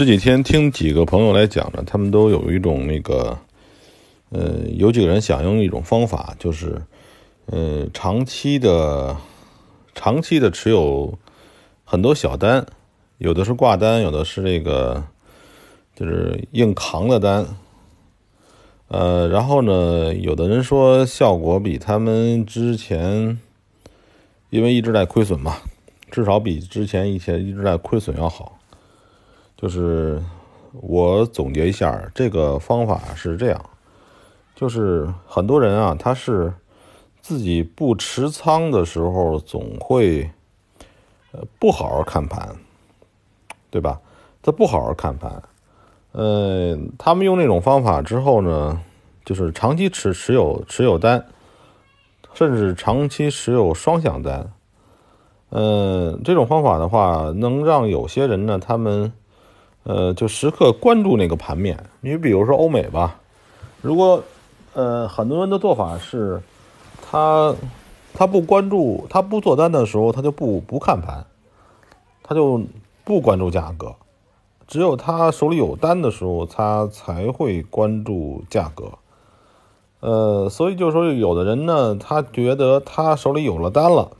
这几天听几个朋友来讲呢，他们都有一种那个，呃，有几个人想用一种方法，就是，呃，长期的、长期的持有很多小单，有的是挂单，有的是那个就是硬扛的单，呃，然后呢，有的人说效果比他们之前，因为一直在亏损嘛，至少比之前以前一直在亏损要好。就是我总结一下，这个方法是这样，就是很多人啊，他是自己不持仓的时候，总会呃不好好看盘，对吧？他不好好看盘，呃，他们用那种方法之后呢，就是长期持持有持有单，甚至长期持有双向单，嗯，这种方法的话，能让有些人呢，他们。呃，就时刻关注那个盘面。你比如说欧美吧，如果呃很多人的做法是，他他不关注，他不做单的时候，他就不不看盘，他就不关注价格。只有他手里有单的时候，他才会关注价格。呃，所以就是说，有的人呢，他觉得他手里有了单了，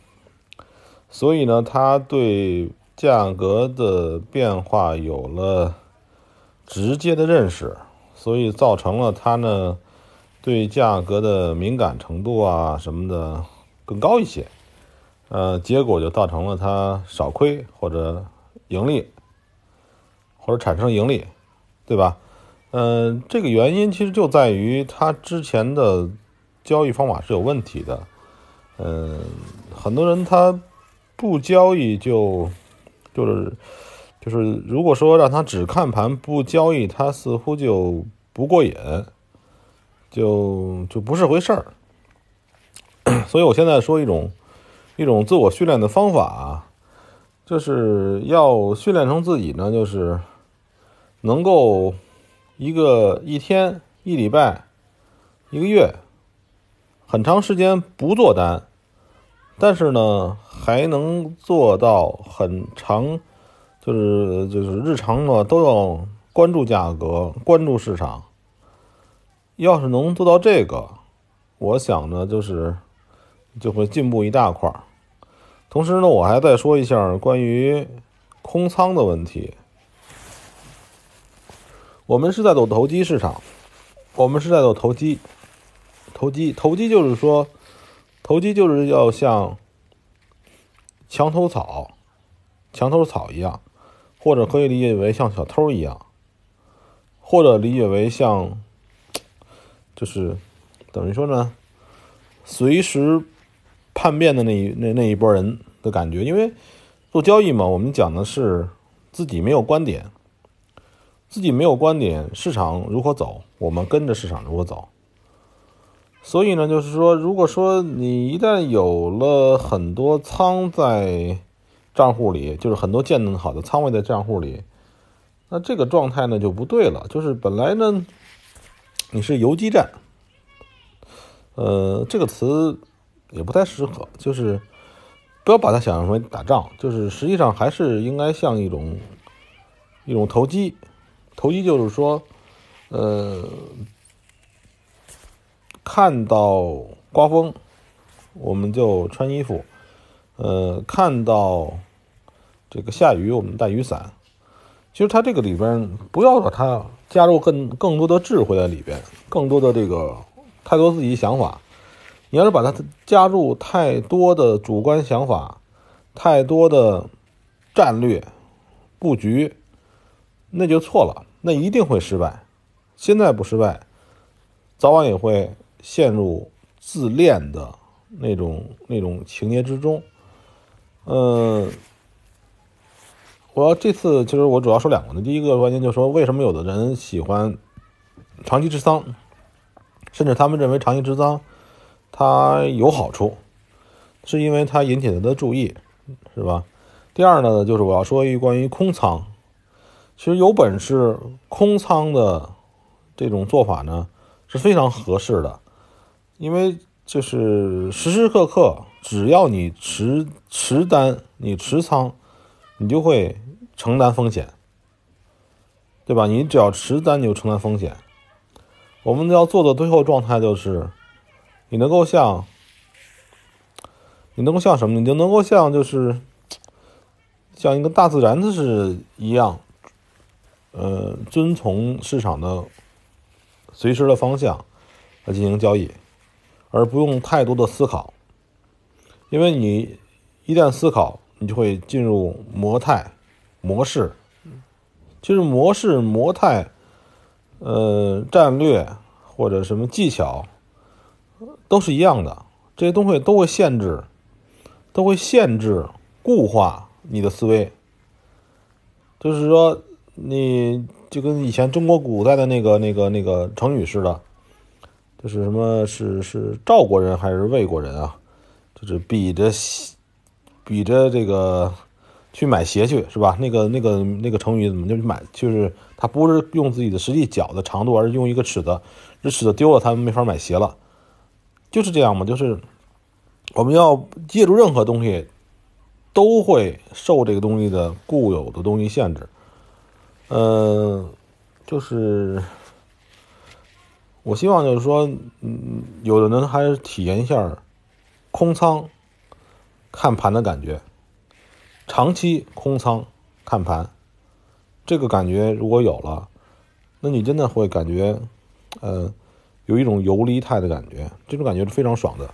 所以呢，他对。价格的变化有了直接的认识，所以造成了他呢对价格的敏感程度啊什么的更高一些，呃，结果就造成了他少亏或者盈利，或者产生盈利，对吧？嗯，这个原因其实就在于他之前的交易方法是有问题的，嗯，很多人他不交易就。就是，就是，如果说让他只看盘不交易，他似乎就不过瘾，就就不是回事儿。所以我现在说一种一种自我训练的方法，就是要训练成自己呢，就是能够一个一天、一礼拜、一个月，很长时间不做单。但是呢，还能做到很长，就是就是日常呢都要关注价格、关注市场。要是能做到这个，我想呢，就是就会进步一大块儿。同时呢，我还再说一下关于空仓的问题。我们是在走投机市场，我们是在走投机，投机投机就是说。投机就是要像墙头草、墙头草一样，或者可以理解为像小偷一样，或者理解为像，就是等于说呢，随时叛变的那一那那一波人的感觉。因为做交易嘛，我们讲的是自己没有观点，自己没有观点，市场如何走，我们跟着市场如何走。所以呢，就是说，如果说你一旦有了很多仓在账户里，就是很多建好的仓位在账户里，那这个状态呢就不对了。就是本来呢，你是游击战，呃，这个词也不太适合，就是不要把它想象为打仗，就是实际上还是应该像一种一种投机，投机就是说，呃。看到刮风，我们就穿衣服；呃，看到这个下雨，我们带雨伞。其实它这个里边不要把它加入更更多的智慧在里边，更多的这个太多自己想法。你要是把它加入太多的主观想法，太多的战略布局，那就错了，那一定会失败。现在不失败，早晚也会。陷入自恋的那种那种情节之中，嗯，我要这次其实我主要说两个呢。第一个关键就是说，为什么有的人喜欢长期持仓，甚至他们认为长期持仓它有好处，是因为它引起他的注意，是吧？第二呢，就是我要说一关于空仓，其实有本事空仓的这种做法呢是非常合适的。因为就是时时刻刻，只要你持持单，你持仓，你就会承担风险。对吧？你只要持单，你就承担风险。我们要做的最后状态就是，你能够像，你能够像什么？你就能够像就是，像一个大自然的是一样，呃，遵从市场的随时的方向来进行交易，而不用太多的思考，因为你一旦思考。你就会进入模态、模式，其实模式、模态，呃，战略或者什么技巧，都是一样的。这些东西都会限制，都会限制、固化你的思维。就是说，你就跟以前中国古代的那个、那个、那个成语似的，就是什么是是赵国人还是魏国人啊？就是比着。比着这个去买鞋去是吧？那个那个那个成语怎么就买？就是他不是用自己的实际脚的长度，而是用一个尺子，这尺子丢了，他们没法买鞋了。就是这样嘛，就是我们要借助任何东西，都会受这个东西的固有的东西限制。嗯，就是我希望就是说，嗯，有的人还是体验一下空仓。看盘的感觉，长期空仓看盘，这个感觉如果有了，那你真的会感觉，呃，有一种游离态的感觉，这种感觉是非常爽的。